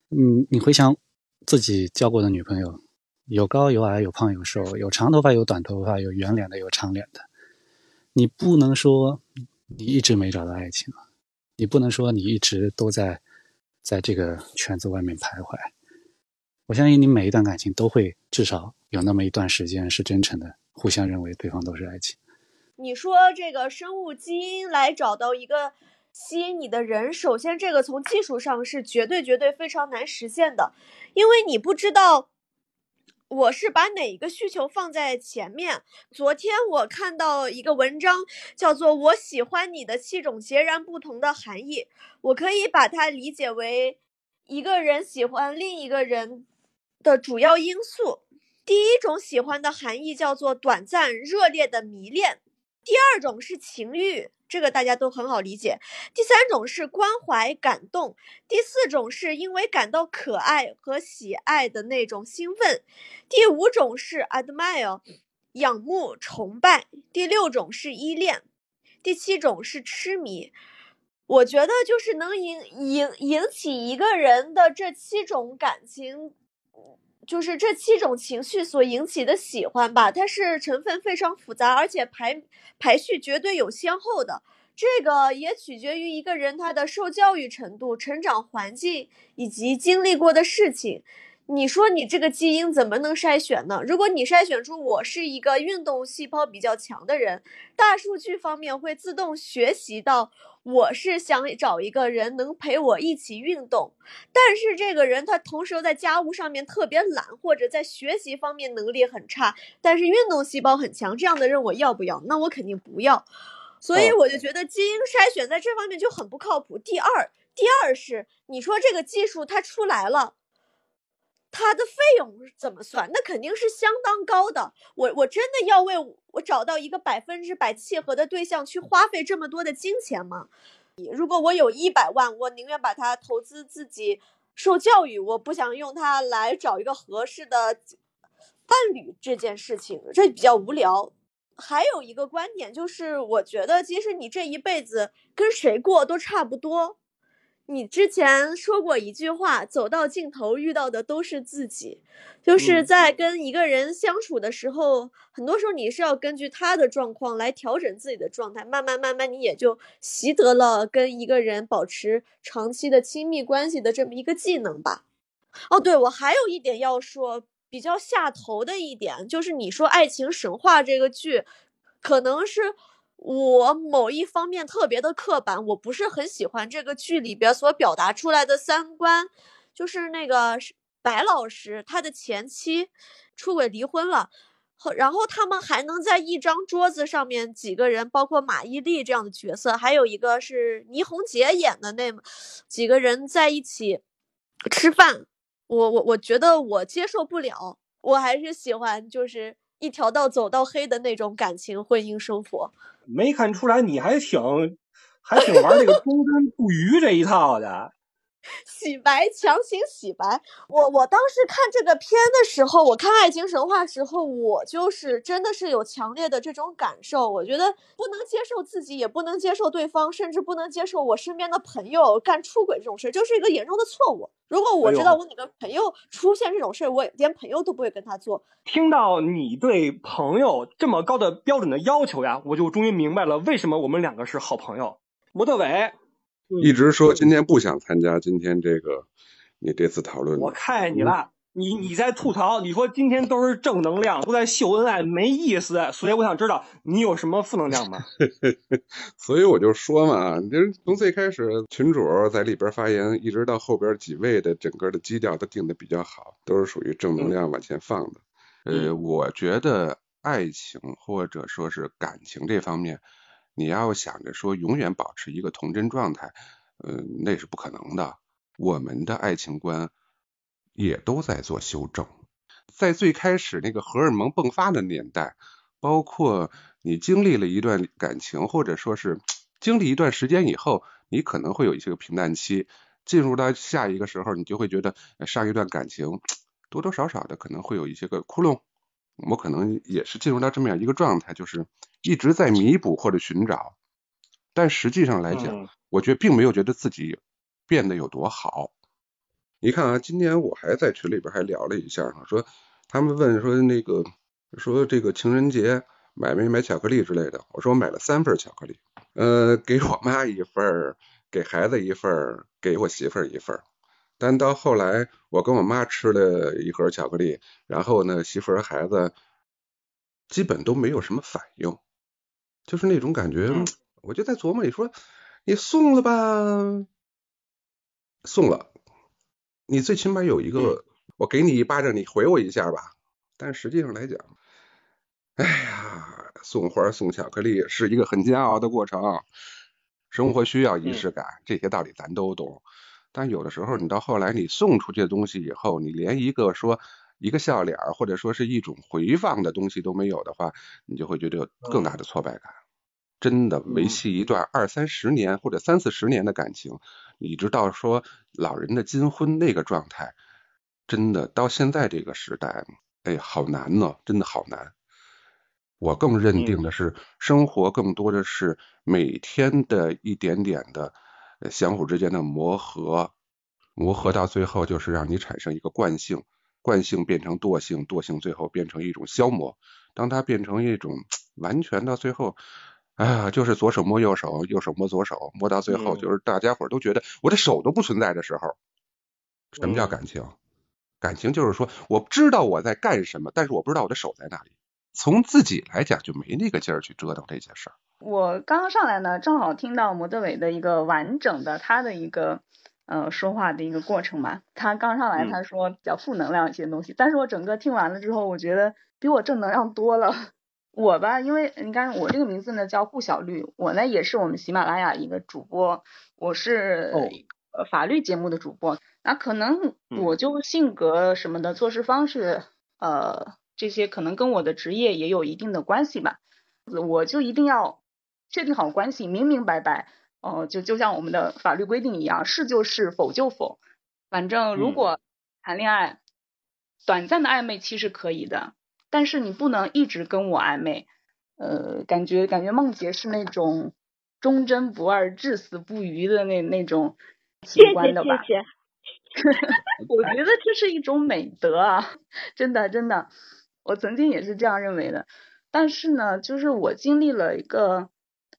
嗯，你回想自己交过的女朋友，有高有矮，有胖有瘦，有长头发有短头发，有圆脸的有长脸的，你不能说。你一直没找到爱情，你不能说你一直都在在这个圈子外面徘徊。我相信你每一段感情都会至少有那么一段时间是真诚的，互相认为对方都是爱情。你说这个生物基因来找到一个吸引你的人，首先这个从技术上是绝对绝对非常难实现的，因为你不知道。我是把哪一个需求放在前面？昨天我看到一个文章，叫做《我喜欢你的七种截然不同的含义》，我可以把它理解为一个人喜欢另一个人的主要因素。第一种喜欢的含义叫做短暂热烈的迷恋，第二种是情欲。这个大家都很好理解。第三种是关怀感动，第四种是因为感到可爱和喜爱的那种兴奋，第五种是 admire，仰慕崇拜，第六种是依恋，第七种是痴迷。我觉得就是能引引引起一个人的这七种感情，就是这七种情绪所引起的喜欢吧，它是成分非常复杂，而且排。排序绝对有先后的，这个也取决于一个人他的受教育程度、成长环境以及经历过的事情。你说你这个基因怎么能筛选呢？如果你筛选出我是一个运动细胞比较强的人，大数据方面会自动学习到我是想找一个人能陪我一起运动，但是这个人他同时又在家务上面特别懒，或者在学习方面能力很差，但是运动细胞很强，这样的人我要不要？那我肯定不要。所以我就觉得基因筛选在这方面就很不靠谱。第二，第二是你说这个技术它出来了。它的费用怎么算？那肯定是相当高的。我我真的要为我找到一个百分之百契合的对象去花费这么多的金钱吗？如果我有一百万，我宁愿把它投资自己受教育，我不想用它来找一个合适的伴侣。这件事情这比较无聊。还有一个观点就是，我觉得即使你这一辈子跟谁过都差不多。你之前说过一句话，走到尽头遇到的都是自己，就是在跟一个人相处的时候，很多时候你是要根据他的状况来调整自己的状态，慢慢慢慢你也就习得了跟一个人保持长期的亲密关系的这么一个技能吧。哦，对，我还有一点要说，比较下头的一点就是你说《爱情神话》这个剧，可能是。我某一方面特别的刻板，我不是很喜欢这个剧里边所表达出来的三观，就是那个白老师他的前妻出轨离婚了，后然后他们还能在一张桌子上面几个人，包括马伊琍这样的角色，还有一个是倪虹洁演的那几个人在一起吃饭，我我我觉得我接受不了，我还是喜欢就是一条道走到黑的那种感情婚姻生活。没看出来你还挺还挺玩这个 忠贞不渝这一套的，洗白强行洗白。我我当时看这个片的时候，我看《爱情神话》时候，我就是真的是有强烈的这种感受。我觉得不能接受自己，也不能接受对方，甚至不能接受我身边的朋友干出轨这种事，就是一个严重的错误。如果我知道我哪个朋友出现这种事我连朋友都不会跟他做。听到你对朋友这么高的标准的要求呀，我就终于明白了为什么我们两个是好朋友。莫德伟一直说今天不想参加今天这个你这次讨论。我看见你了。你你在吐槽，你说今天都是正能量，都在秀恩爱，没意思。所以我想知道你有什么负能量吗？所以我就说嘛，就是从最开始群主在里边发言，一直到后边几位的整个的基调都定的比较好，都是属于正能量往前放的。呃，我觉得爱情或者说是感情这方面，你要想着说永远保持一个童真状态，嗯，那是不可能的。我们的爱情观。也都在做修正，在最开始那个荷尔蒙迸发的年代，包括你经历了一段感情，或者说是经历一段时间以后，你可能会有一些个平淡期，进入到下一个时候，你就会觉得上一段感情 多多少少的可能会有一些个窟窿。我可能也是进入到这么样一个状态，就是一直在弥补或者寻找，但实际上来讲，我觉得并没有觉得自己变得有多好。你看啊，今天我还在群里边还聊了一下哈，说他们问说那个说这个情人节买没买巧克力之类的，我说我买了三份巧克力，呃，给我妈一份，给孩子一份，给我媳妇儿一份。但到后来，我跟我妈吃了一盒巧克力，然后呢，媳妇儿和孩子基本都没有什么反应，就是那种感觉。我就在琢磨，你说你送了吧，送了，你最起码有一个，我给你一巴掌，你回我一下吧。但实际上来讲，哎呀，送花送巧克力是一个很煎熬的过程，生活需要仪式感，这些道理咱都懂。但有的时候，你到后来你送出去的东西以后，你连一个说一个笑脸或者说是一种回放的东西都没有的话，你就会觉得有更大的挫败感。真的维系一段二三十年或者三四十年的感情，你知道说老人的金婚那个状态，真的到现在这个时代，哎，好难呢，真的好难。我更认定的是，生活更多的是每天的一点点的。相互之间的磨合，磨合到最后就是让你产生一个惯性，惯性变成惰性，惰性最后变成一种消磨。当它变成一种完全到最后，哎呀，就是左手摸右手，右手摸左手，摸到最后就是大家伙都觉得我的手都不存在的时候，什么叫感情？感情就是说我知道我在干什么，但是我不知道我的手在哪里。从自己来讲就没那个劲儿去折腾这些事儿。我刚刚上来呢，正好听到摩德伟的一个完整的他的一个呃说话的一个过程嘛。他刚上来他说比较负能量一些东西，但是我整个听完了之后，我觉得比我正能量多了。我吧，因为你看我这个名字呢叫顾小绿，我呢也是我们喜马拉雅一个主播，我是呃法律节目的主播。那可能我就性格什么的做事方式呃。这些可能跟我的职业也有一定的关系吧，我就一定要确定好关系，明明白白，哦，就就像我们的法律规定一样，是就是，否就否。反正如果谈恋爱，短暂的暧昧期是可以的，但是你不能一直跟我暧昧。呃，感觉感觉梦洁是那种忠贞不二、至死不渝的那那种情观的吧？谢谢谢谢。我觉得这是一种美德啊，真 的真的。我曾经也是这样认为的，但是呢，就是我经历了一个，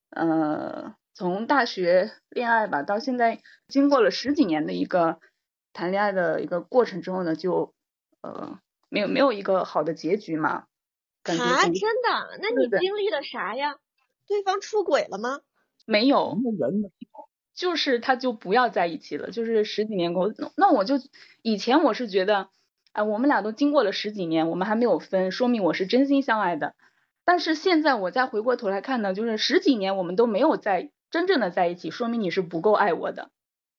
呃，从大学恋爱吧，到现在经过了十几年的一个谈恋爱的一个过程之后呢，就呃，没有没有一个好的结局嘛。啊，真的？那你经历了啥呀？对方出轨了吗？没有。就是他就不要在一起了，就是十几年过，那我就以前我是觉得。哎，我们俩都经过了十几年，我们还没有分，说明我是真心相爱的。但是现在我再回过头来看呢，就是十几年我们都没有在真正的在一起，说明你是不够爱我的。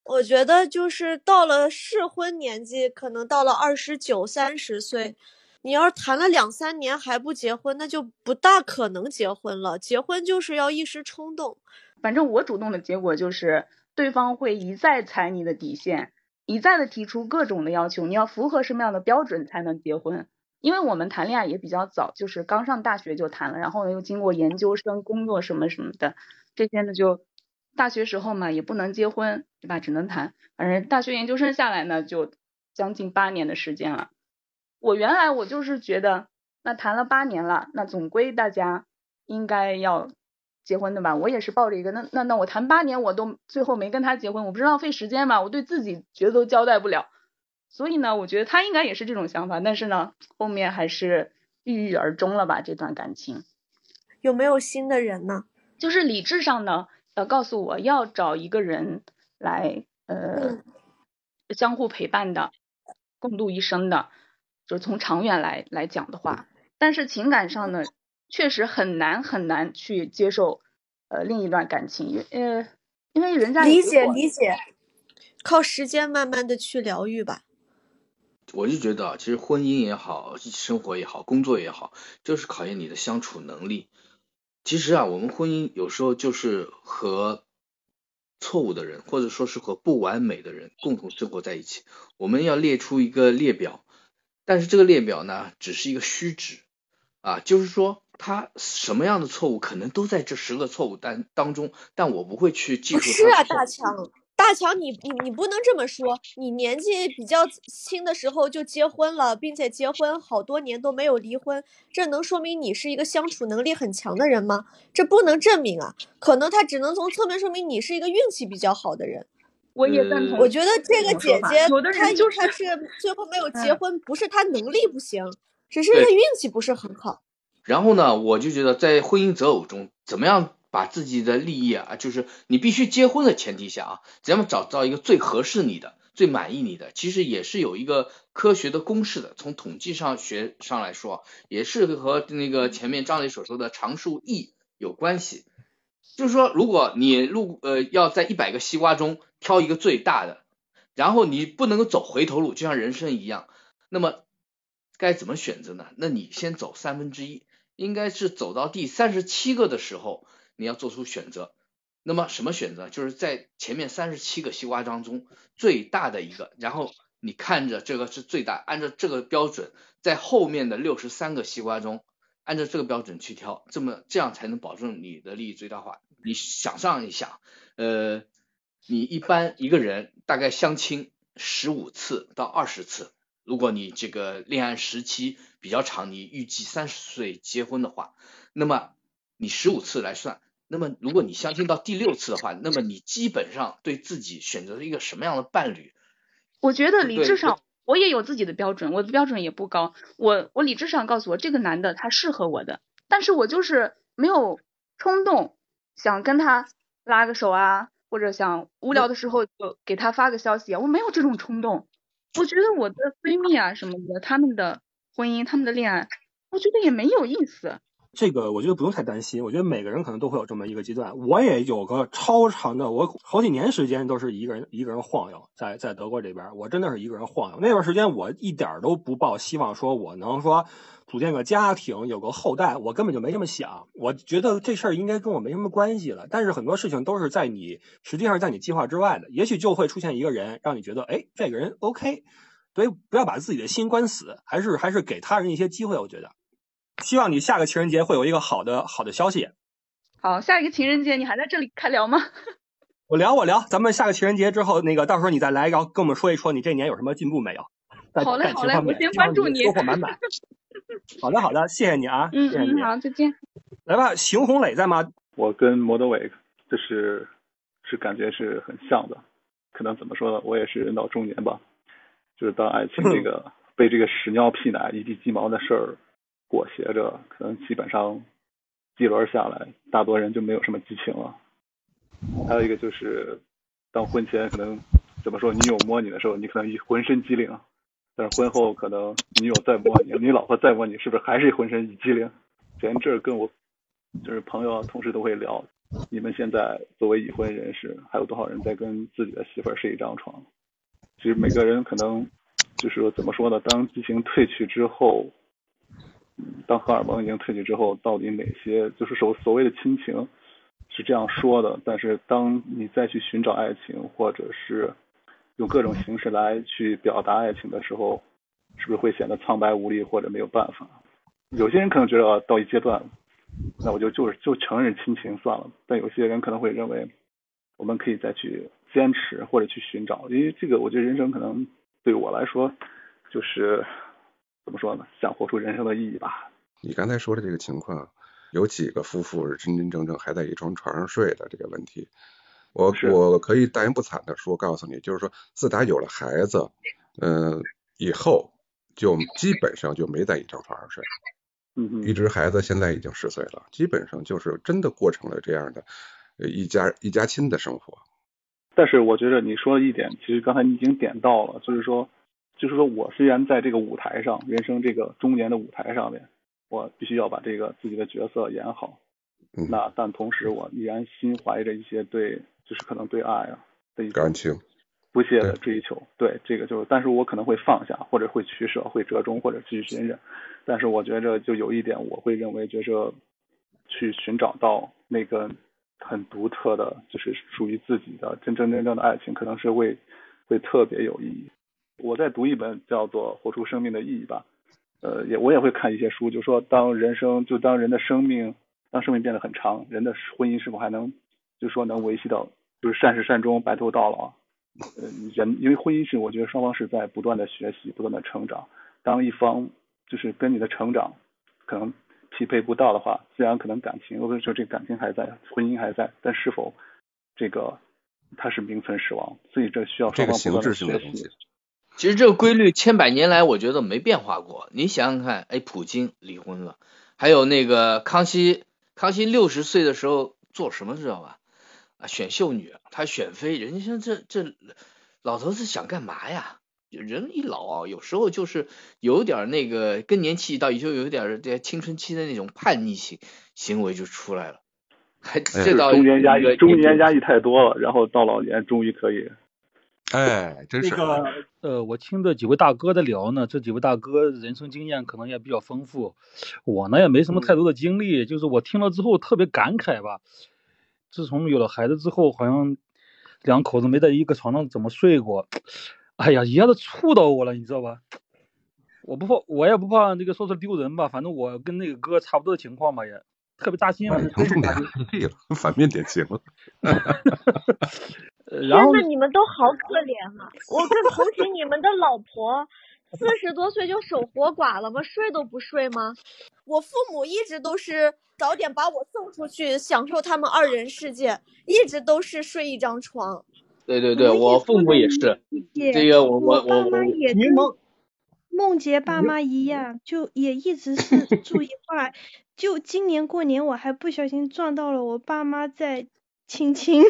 我觉得就是到了适婚年纪，可能到了二十九、三十岁，你要是谈了两三年还不结婚，那就不大可能结婚了。结婚就是要一时冲动。反正我主动的结果就是对方会一再踩你的底线。一再的提出各种的要求，你要符合什么样的标准才能结婚？因为我们谈恋爱也比较早，就是刚上大学就谈了，然后呢又经过研究生、工作什么什么的，这些呢就大学时候嘛也不能结婚，对吧？只能谈。反正大学研究生下来呢，就将近八年的时间了。我原来我就是觉得，那谈了八年了，那总归大家应该要。结婚的吧，我也是抱着一个，那那那我谈八年我都最后没跟他结婚，我不是浪费时间吗？我对自己觉得都交代不了，所以呢，我觉得他应该也是这种想法，但是呢，后面还是郁郁而终了吧这段感情。有没有新的人呢？就是理智上呢，呃告诉我要找一个人来呃相互陪伴的，共度一生的，就是从长远来来讲的话，但是情感上呢？确实很难很难去接受呃另一段感情，呃，因为人家理解理解，靠时间慢慢的去疗愈吧。我就觉得，其实婚姻也好，生活也好，工作也好，就是考验你的相处能力。其实啊，我们婚姻有时候就是和错误的人，或者说是和不完美的人共同生活在一起。我们要列出一个列表，但是这个列表呢，只是一个虚指啊，就是说他什么样的错误可能都在这十个错误当当中，但我不会去记住。是啊，大强。大强，你你你不能这么说。你年纪比较轻的时候就结婚了，并且结婚好多年都没有离婚，这能说明你是一个相处能力很强的人吗？这不能证明啊，可能他只能从侧面说明你是一个运气比较好的人。我也赞同。我觉得这个姐姐，她就是她是最后没有结婚，不是她能力不行，只是她运气不是很好。然后呢，我就觉得在婚姻择偶中，怎么样？把自己的利益啊，就是你必须结婚的前提下啊，怎么找到一个最合适你的、最满意你的，其实也是有一个科学的公式的。从统计上学上来说，也是和那个前面张磊所说的常数 e 有关系。就是说，如果你路呃要在一百个西瓜中挑一个最大的，然后你不能够走回头路，就像人生一样，那么该怎么选择呢？那你先走三分之一，应该是走到第三十七个的时候。你要做出选择，那么什么选择？就是在前面三十七个西瓜当中最大的一个，然后你看着这个是最大，按照这个标准，在后面的六十三个西瓜中，按照这个标准去挑，这么这样才能保证你的利益最大化。你想象一下，呃，你一般一个人大概相亲十五次到二十次，如果你这个恋爱时期比较长，你预计三十岁结婚的话，那么你十五次来算。那么，如果你相亲到第六次的话，那么你基本上对自己选择了一个什么样的伴侣？我觉得理智上我也有自己的标准，我的标准也不高。我我理智上告诉我这个男的他适合我的，但是我就是没有冲动想跟他拉个手啊，或者想无聊的时候就给他发个消息啊，我没有这种冲动。我觉得我的闺蜜啊什么的，他们的婚姻、他们的恋爱，我觉得也没有意思。这个我觉得不用太担心，我觉得每个人可能都会有这么一个阶段。我也有个超长的，我好几年时间都是一个人一个人晃悠，在在德国这边，我真的是一个人晃悠。那段时间我一点都不抱希望，说我能说组建个家庭，有个后代，我根本就没这么想。我觉得这事儿应该跟我没什么关系了。但是很多事情都是在你实际上在你计划之外的，也许就会出现一个人，让你觉得哎，这个人 OK。所以不要把自己的心关死，还是还是给他人一些机会。我觉得。希望你下个情人节会有一个好的好的消息。好，下一个情人节你还在这里开聊吗？我聊我聊，咱们下个情人节之后，那个到时候你再来，然后跟我们说一说你这年有什么进步没有？好嘞好嘞，我先关注你，收获满满。好的好的，谢谢你啊，谢谢你，好，再见。来吧，邢红磊在吗？我跟摩德伟就是是感觉是很像的，可能怎么说呢？我也是人到中年吧，就是当爱情这个被这个屎尿屁奶一地鸡毛的事儿。裹挟着，可能基本上几轮下来，大多人就没有什么激情了。还有一个就是，当婚前可能怎么说，女友摸你的时候，你可能一浑身机灵；但是婚后可能女友再摸你，你老婆再摸你，是不是还是浑身一机灵？前阵儿跟我就是朋友、同事都会聊，你们现在作为已婚人士，还有多少人在跟自己的媳妇儿睡一张床？其实每个人可能就是怎么说呢？当激情褪去之后。当荷尔蒙已经褪去之后，到底哪些就是所所谓的亲情是这样说的？但是当你再去寻找爱情，或者是用各种形式来去表达爱情的时候，是不是会显得苍白无力或者没有办法？有些人可能觉得到一阶段，那我就就是就承认亲情算了。但有些人可能会认为，我们可以再去坚持或者去寻找，因为这个我觉得人生可能对我来说就是。怎么说呢？想活出人生的意义吧。你刚才说的这个情况，有几个夫妇是真真正正还在一张床上睡的这个问题，我我可以大言不惭的说，告诉你，就是说自打有了孩子，嗯，以后就基本上就没在一张床上睡。嗯一直孩子现在已经十岁了，基本上就是真的过成了这样的一家一家亲的生活。但是我觉得你说的一点，其实刚才你已经点到了，就是说。就是说，我虽然在这个舞台上，人生这个中年的舞台上面，我必须要把这个自己的角色演好。那但同时，我依然心怀着一些对，就是可能对爱啊的一感情不懈的追求。对这个就是，但是我可能会放下，或者会取舍，会折中，或者继续隐忍。但是我觉着就有一点，我会认为，觉着去寻找到那个很独特的，就是属于自己的真真正正的爱情，可能是会会特别有意义。我在读一本叫做《活出生命的意义》吧，呃，也我也会看一些书，就说当人生就当人的生命当生命变得很长，人的婚姻是否还能就说能维系到就是善始善终白头到老？呃，人因为婚姻是我觉得双方是在不断的学习不断的成长，当一方就是跟你的成长可能匹配不到的话，虽然可能感情或者说这感情还在，婚姻还在，但是否这个它是名存实亡？所以这需要双方不断的学习。其实这个规律千百年来我觉得没变化过。你想想看，哎，普京离婚了，还有那个康熙，康熙六十岁的时候做什么知道吧？啊，选秀女，他选妃，人家这这老头子想干嘛呀？人一老啊，有时候就是有点那个更年期到，也就有点这青春期的那种叛逆行行为就出来了。还这到中年压抑，中年压抑太多了，然后到老年终于可以。哎，真是。那个呃，我听这几位大哥在聊呢，这几位大哥人生经验可能也比较丰富，我呢也没什么太多的经历，就是我听了之后特别感慨吧。自从有了孩子之后，好像两口子没在一个床上怎么睡过，哎呀，一下子触到我了，你知道吧？我不怕，我也不怕那个说出丢人吧，反正我跟那个哥差不多的情况吧，也特别扎心啊。重点对了，反面典型了。然后天呐，你们都好可怜啊！我更同情你们的老婆，四十多岁就守活寡了吗？睡都不睡吗？我父母一直都是早点把我送出去，享受他们二人世界，一直都是睡一张床。对对对，我父母也是。这个我我爸我妈也跟梦洁爸妈一样，就也一直是住一块。就今年过年，我还不小心撞到了我爸妈在亲亲。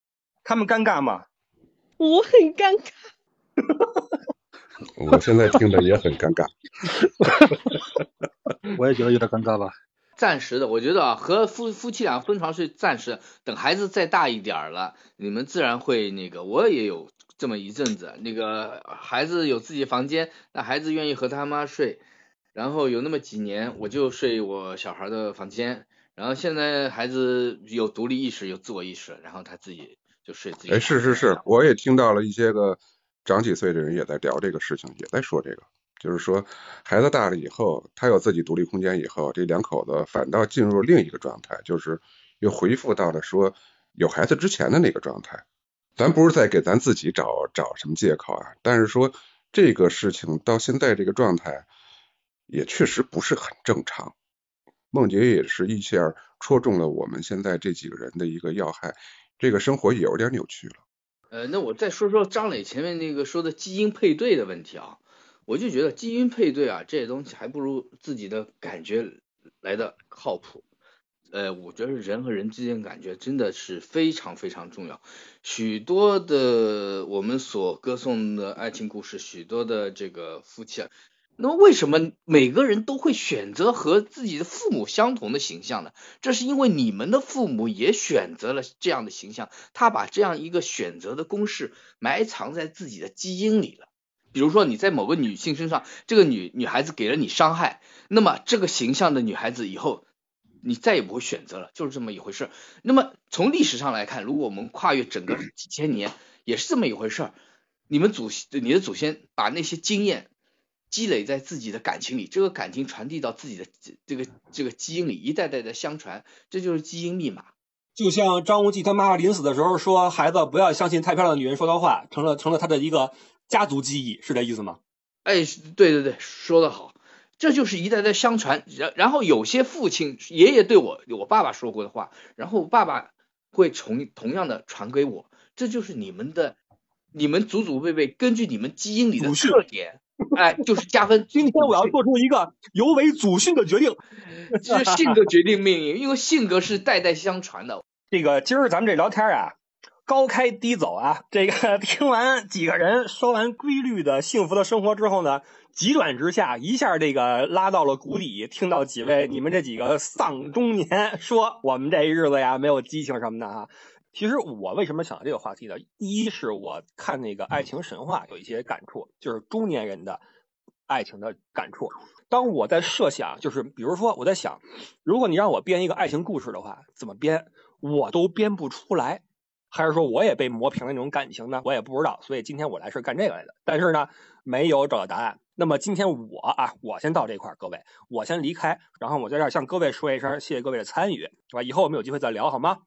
他们尴尬吗？我很尴尬。我现在听着也很尴尬。我也觉得有点尴尬吧。暂时的，我觉得啊，和夫夫妻俩分床睡暂时，等孩子再大一点了，你们自然会那个。我也有这么一阵子，那个孩子有自己房间，那孩子愿意和他妈睡，然后有那么几年，我就睡我小孩的房间，然后现在孩子有独立意识，有自我意识，然后他自己就睡自己。哎，是是是，我也听到了一些个长几岁的人也在聊这个事情，也在说这个。就是说，孩子大了以后，他有自己独立空间以后，这两口子反倒进入另一个状态，就是又恢复到了说有孩子之前的那个状态。咱不是在给咱自己找找什么借口啊，但是说这个事情到现在这个状态，也确实不是很正常。梦洁也是一下戳中了我们现在这几个人的一个要害，这个生活也有点扭曲了。呃，那我再说说张磊前面那个说的基因配对的问题啊。我就觉得基因配对啊，这些东西还不如自己的感觉来的靠谱。呃，我觉得人和人之间感觉真的是非常非常重要。许多的我们所歌颂的爱情故事，许多的这个夫妻啊，那么为什么每个人都会选择和自己的父母相同的形象呢？这是因为你们的父母也选择了这样的形象，他把这样一个选择的公式埋藏在自己的基因里了。比如说你在某个女性身上，这个女女孩子给了你伤害，那么这个形象的女孩子以后你再也不会选择了，就是这么一回事。那么从历史上来看，如果我们跨越整个几千年，也是这么一回事。你们祖你的祖先把那些经验积累在自己的感情里，这个感情传递到自己的这个这个基因里，一代代的相传，这就是基因密码。就像张无忌他妈妈临死的时候说：“孩子不要相信太漂亮的女人说的话”，成了成了他的一个。家族记忆是这意思吗？哎，对对对，说的好，这就是一代代相传。然然后有些父亲爷爷对我我爸爸说过的话，然后爸爸会从同样的传给我，这就是你们的，你们祖祖辈辈根据你们基因里的特点，哎，就是加分。今天我要做出一个尤为祖训的决定，就是性格决定命运，因为性格是代代相传的。这个今儿咱们这聊天啊。高开低走啊！这个 听完几个人说完规律的幸福的生活之后呢，急转直下，一下这个拉到了谷底。听到几位你们这几个丧中年说我们这日子呀没有激情什么的啊。其实我为什么想到这个话题呢？第一是我看那个爱情神话有一些感触，就是中年人的爱情的感触。当我在设想，就是比如说我在想，如果你让我编一个爱情故事的话，怎么编，我都编不出来。还是说我也被磨平了那种感情呢？我也不知道。所以今天我来是干这个来的，但是呢，没有找到答案。那么今天我啊，我先到这块儿，各位，我先离开，然后我在这儿向各位说一声，谢谢各位的参与，是吧？以后我们有机会再聊，好吗？